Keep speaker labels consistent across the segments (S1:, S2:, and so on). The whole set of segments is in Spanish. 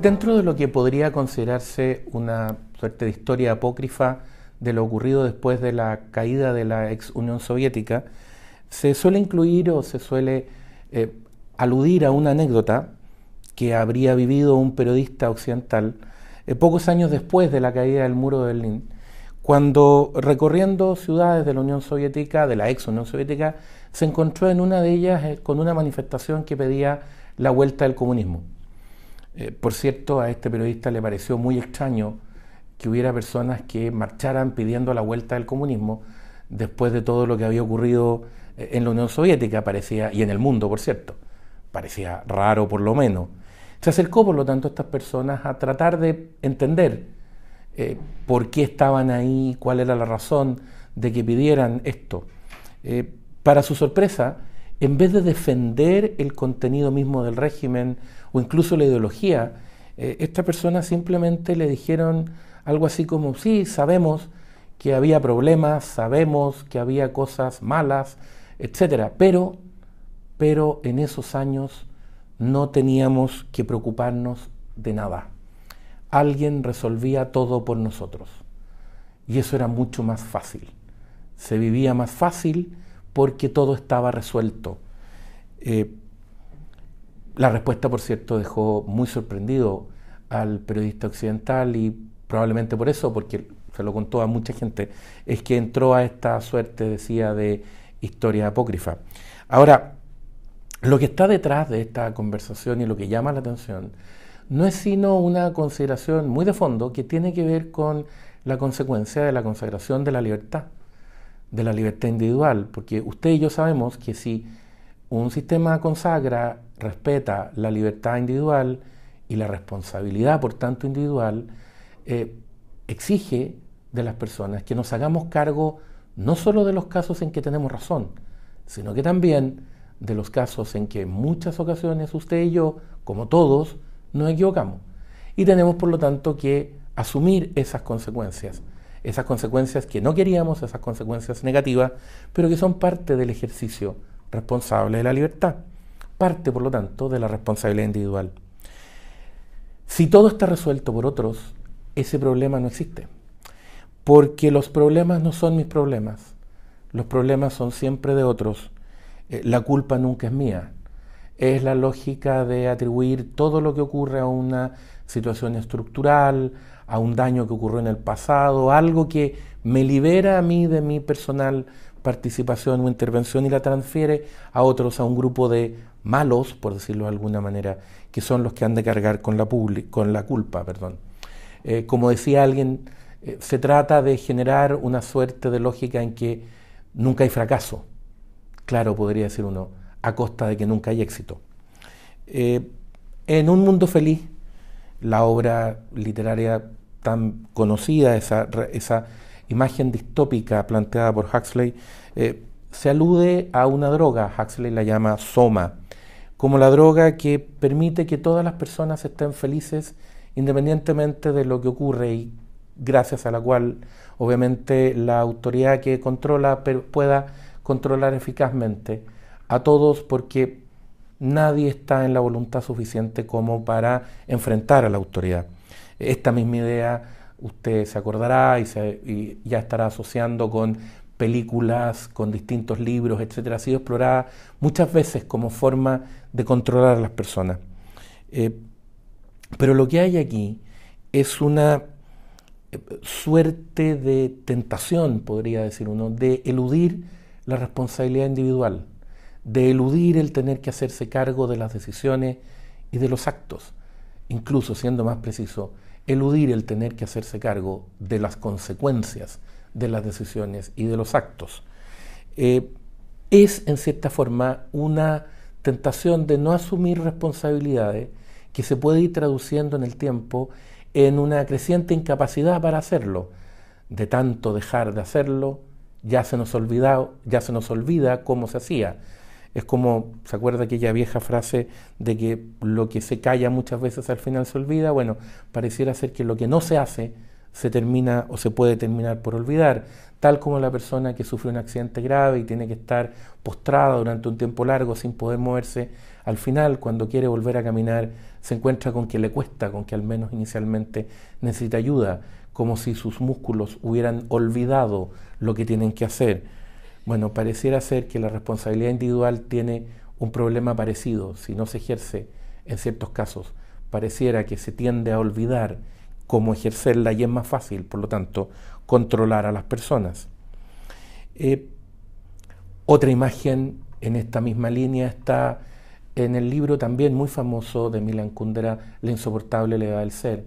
S1: Dentro de lo que podría considerarse una suerte de historia apócrifa de lo ocurrido después de la caída de la ex Unión Soviética, se suele incluir o se suele eh, aludir a una anécdota que habría vivido un periodista occidental eh, pocos años después de la caída del muro de Berlín, cuando recorriendo ciudades de la Unión Soviética, de la ex Unión Soviética, se encontró en una de ellas eh, con una manifestación que pedía la vuelta del comunismo. Por cierto, a este periodista le pareció muy extraño que hubiera personas que marcharan pidiendo la vuelta del comunismo después de todo lo que había ocurrido eh, en la Unión Soviética, parecía, y en el mundo, por cierto, parecía raro por lo menos. Se acercó, por lo tanto, a estas personas a tratar de entender eh, por qué estaban ahí, cuál era la razón de que pidieran esto. Eh, para su sorpresa, en vez de defender el contenido mismo del régimen o incluso la ideología, estas personas simplemente le dijeron algo así como, sí, sabemos que había problemas, sabemos que había cosas malas, etcétera, pero, pero en esos años no teníamos que preocuparnos de nada. Alguien resolvía todo por nosotros. Y eso era mucho más fácil. Se vivía más fácil porque todo estaba resuelto. Eh, la respuesta, por cierto, dejó muy sorprendido al periodista occidental y probablemente por eso, porque se lo contó a mucha gente, es que entró a esta suerte, decía, de historia apócrifa. Ahora, lo que está detrás de esta conversación y lo que llama la atención no es sino una consideración muy de fondo que tiene que ver con la consecuencia de la consagración de la libertad, de la libertad individual, porque usted y yo sabemos que si un sistema consagra, respeta la libertad individual y la responsabilidad, por tanto, individual, eh, exige de las personas que nos hagamos cargo no solo de los casos en que tenemos razón, sino que también de los casos en que en muchas ocasiones usted y yo, como todos, nos equivocamos. Y tenemos, por lo tanto, que asumir esas consecuencias, esas consecuencias que no queríamos, esas consecuencias negativas, pero que son parte del ejercicio responsable de la libertad, parte, por lo tanto, de la responsabilidad individual. Si todo está resuelto por otros, ese problema no existe. Porque los problemas no son mis problemas, los problemas son siempre de otros. Eh, la culpa nunca es mía. Es la lógica de atribuir todo lo que ocurre a una situación estructural, a un daño que ocurrió en el pasado, algo que me libera a mí de mi personal participación o intervención y la transfiere a otros, a un grupo de malos, por decirlo de alguna manera, que son los que han de cargar con la, con la culpa. Perdón. Eh, como decía alguien, eh, se trata de generar una suerte de lógica en que nunca hay fracaso. Claro, podría decir uno, a costa de que nunca hay éxito. Eh, en Un Mundo Feliz, la obra literaria tan conocida, esa, esa imagen distópica planteada por Huxley, se alude a una droga, Huxley la llama soma, como la droga que permite que todas las personas estén felices independientemente de lo que ocurre y gracias a la cual obviamente la autoridad que controla pueda controlar eficazmente a todos porque nadie está en la voluntad suficiente como para enfrentar a la autoridad. Esta misma idea usted se acordará y, se, ya estará asociando con películas, con distintos libros, etcétera, ha sido explorada muchas veces como forma de controlar a las personas. Eh, pero lo que hay aquí es una eh, suerte de tentación, podría decir uno, de eludir la responsabilidad individual, de eludir el tener que hacerse cargo de las decisiones y de los actos, incluso siendo más preciso, eludir el tener que hacerse cargo de las consecuencias de las decisiones y de los actos. Eh, es, en cierta forma, una tentación de no asumir responsabilidades que se puede ir traduciendo en el tiempo en una creciente incapacidad para hacerlo. De tanto dejar de hacerlo, ya se nos olvida, ya se nos olvida cómo se hacía. Es como, ¿se acuerda aquella vieja frase de que lo que se calla muchas veces al final se olvida? Bueno, pareciera ser que lo que no se hace se termina o se puede terminar por olvidar, tal como la persona que sufre un accidente grave y tiene que estar postrada durante un tiempo largo sin poder moverse, Al final, cuando quiere volver a caminar, se encuentra con que le cuesta, con que al menos inicialmente necesita ayuda, como si sus músculos hubieran olvidado lo que tienen que hacer. Bueno, pareciera ser que la responsabilidad individual tiene un problema parecido, si no se ejerce en ciertos casos. Pareciera que se tiende a olvidar cómo ejercerla y es más fácil, por lo tanto, controlar a las personas. Eh, otra imagen en esta misma línea está en el libro también muy famoso de Milan Kundera, La insoportable levedad del ser,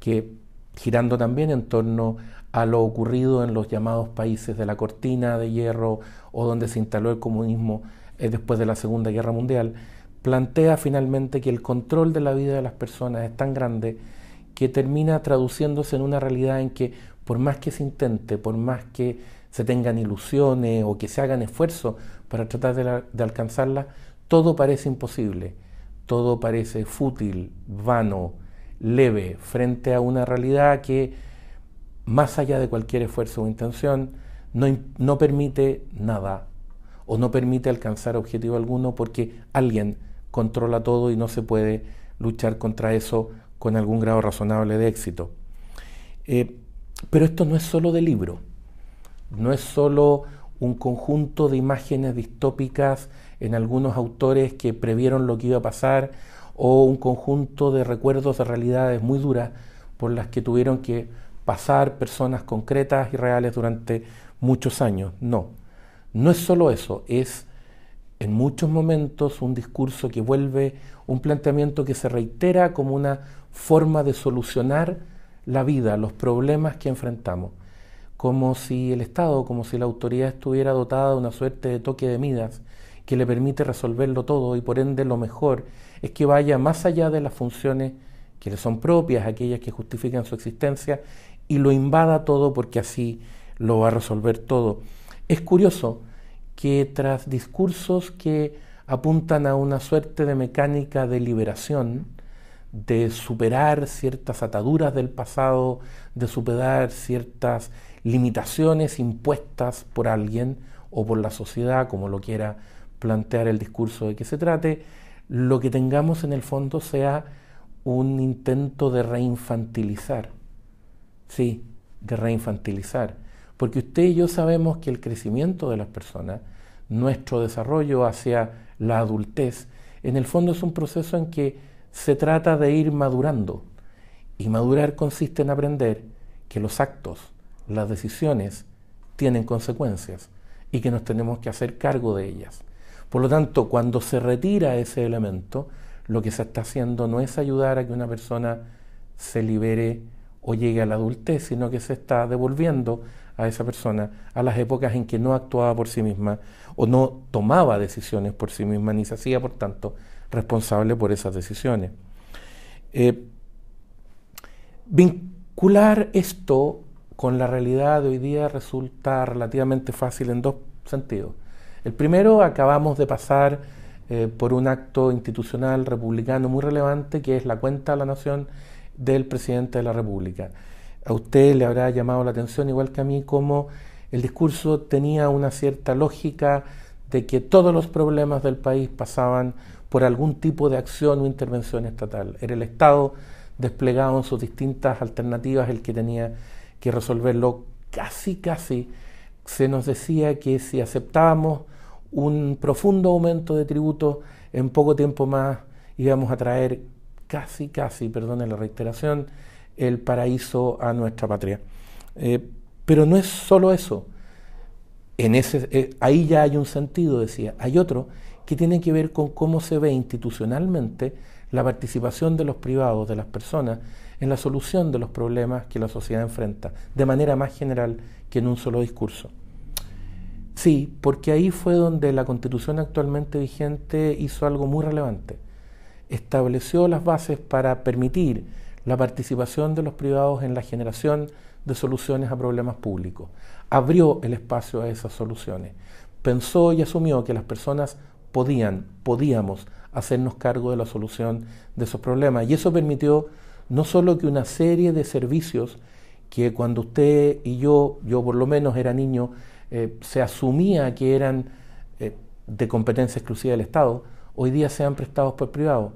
S1: que girando también en torno a lo ocurrido en los llamados países de la cortina de hierro o donde se instaló el comunismo eh, después de la Segunda Guerra Mundial, plantea finalmente que el control de la vida de las personas es tan grande que termina traduciéndose en una realidad en que por más que se intente, por más que se tengan ilusiones o que se hagan esfuerzos para tratar de, alcanzarla, todo parece imposible, todo parece fútil, vano, leve, frente a una realidad que, más allá de cualquier esfuerzo o intención, no, no permite nada o no permite alcanzar objetivo alguno porque alguien controla todo y no se puede luchar contra eso con algún grado razonable de éxito. Eh, pero esto no es solo de libro, no es solo un conjunto de imágenes distópicas en algunos autores que previeron lo que iba a pasar o un conjunto de recuerdos de realidades muy duras por las que tuvieron que pasar personas concretas y reales durante muchos años. No, no es solo eso, es en muchos momentos un discurso que vuelve un planteamiento que se reitera como una forma de solucionar la vida, los problemas que enfrentamos, como si el Estado, como si la autoridad estuviera dotada de una suerte de toque de midas que le permite resolverlo todo y por ende lo mejor es que vaya más allá de las funciones que le son propias, aquellas que justifican su existencia, y lo invada todo porque así lo va a resolver todo. Es curioso que tras discursos que apuntan a una suerte de mecánica de liberación, de superar ciertas ataduras del pasado, de superar ciertas limitaciones impuestas por alguien o por la sociedad, como lo quiera plantear el discurso de que se trate, lo que tengamos en el fondo sea un intento de reinfantilizar. Sí, de reinfantilizar. Porque usted y yo sabemos que el crecimiento de las personas, nuestro desarrollo hacia la adultez, en el fondo es un proceso en que se trata de ir madurando. Y madurar consiste en aprender que los actos, las decisiones, tienen consecuencias y que nos tenemos que hacer cargo de ellas. Por lo tanto, cuando se retira ese elemento, lo que se está haciendo no es ayudar a que una persona se libere o llegue a la adultez, sino que se está devolviendo a esa persona a las épocas en que no actuaba por sí misma o no tomaba decisiones por sí misma, ni se hacía, por tanto, responsable por esas decisiones. Eh, vincular esto con la realidad de hoy día resulta relativamente fácil en dos sentidos. El primero, acabamos de pasar eh, por un acto institucional republicano muy relevante, que es la cuenta a la nación del presidente de la República. A usted le habrá llamado la atención, igual que a mí, cómo el discurso tenía una cierta lógica de que todos los problemas del país pasaban por algún tipo de acción o intervención estatal. Era el Estado desplegado en sus distintas alternativas el que tenía que resolverlo. Casi, casi se nos decía que si aceptábamos un profundo aumento de tributos, en poco tiempo más íbamos a traer casi, casi, perdone la reiteración, el paraíso a nuestra patria. Eh, pero no es solo eso. En ese, eh, ahí ya hay un sentido, decía. Hay otro que tiene que ver con cómo se ve institucionalmente la participación de los privados, de las personas, en la solución de los problemas que la sociedad enfrenta, de manera más general que en un solo discurso. Sí, porque ahí fue donde la constitución actualmente vigente hizo algo muy relevante. Estableció las bases para permitir la participación de los privados en la generación de soluciones a problemas públicos. Abrió el espacio a esas soluciones. Pensó y asumió que las personas podían, podíamos hacernos cargo de la solución de esos problemas. Y eso permitió no solo que una serie de servicios que cuando usted y yo, yo por lo menos era niño, eh, se asumía que eran eh, de competencia exclusiva del Estado, hoy día sean prestados por privados.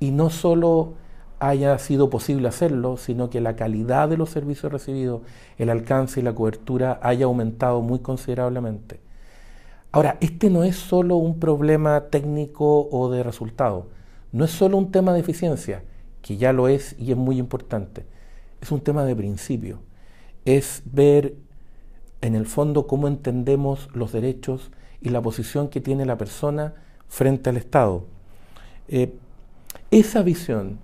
S1: Y no solo haya sido posible hacerlo, sino que la calidad de los servicios recibidos, el alcance y la cobertura haya aumentado muy considerablemente. Ahora, este no es solo un problema técnico o de resultado, no es solo un tema de eficiencia, que ya lo es y es muy importante, es un tema de principio, es ver en el fondo cómo entendemos los derechos y la posición que tiene la persona frente al Estado. Eh, esa visión,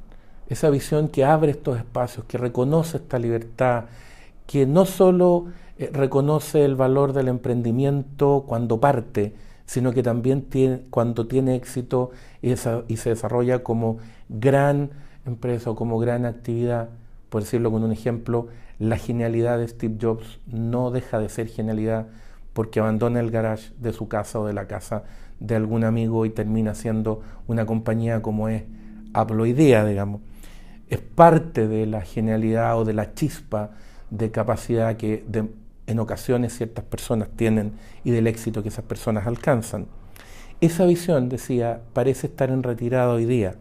S1: esa visión que abre estos espacios, que reconoce esta libertad, que no solo eh, reconoce el valor del emprendimiento cuando parte, sino que también cuando tiene éxito y se desarrolla como gran empresa o como gran actividad, por decirlo con un ejemplo, la genialidad de Steve Jobs no deja de ser genialidad porque abandona el garage de su casa o de la casa de algún amigo y termina siendo una compañía como es Apple Idea, digamos. Es parte de la genialidad o de la chispa de capacidad que en ocasiones ciertas personas tienen y del éxito que esas personas alcanzan. Esa visión, decía, parece estar en retirada hoy día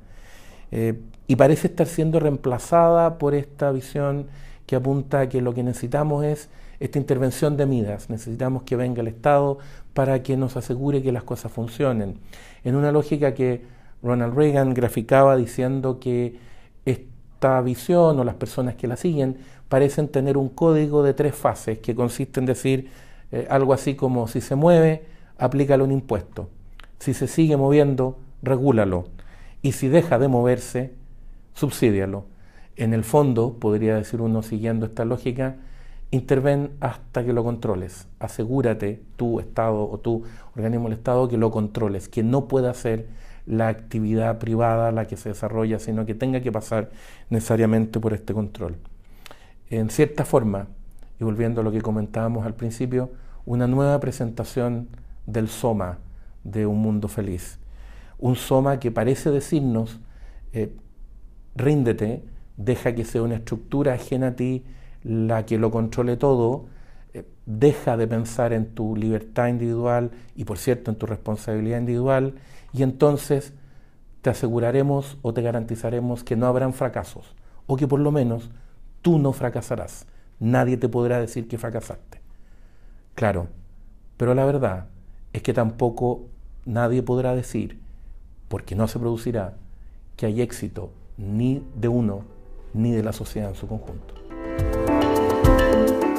S1: eh, y parece estar siendo reemplazada por esta visión que apunta a que lo que necesitamos es esta intervención de Midas. Necesitamos que venga el Estado para que nos asegure que las cosas funcionen. En una lógica que Ronald Reagan graficaba diciendo que esta visión o las personas que la siguen parecen tener un código de tres fases que consiste en decir eh, algo así como si se mueve, aplícale un impuesto. Si se sigue moviendo, regúlalo. Y si deja de moverse, subsídialo. En el fondo, podría decir uno siguiendo esta lógica, interven hasta que lo controles. Asegúrate, tu Estado o tu organismo del Estado, que lo controles, que no pueda ser la actividad privada la que se desarrolla, sino que tenga que pasar necesariamente por este control. En cierta forma, y volviendo a lo que comentábamos al principio, una nueva presentación del Soma de un mundo feliz. Un Soma que parece decirnos, eh, ríndete, deja que sea una estructura ajena a ti, la que lo controle todo, eh, deja de pensar en tu libertad individual y por cierto en tu responsabilidad individual y entonces te aseguraremos o te garantizaremos que no habrán fracasos o que por lo menos tú no fracasarás. Nadie te podrá decir que fracasaste. Claro, pero la verdad es que tampoco nadie podrá decir, porque no se producirá, que hay éxito ni de uno ni de la sociedad en su conjunto.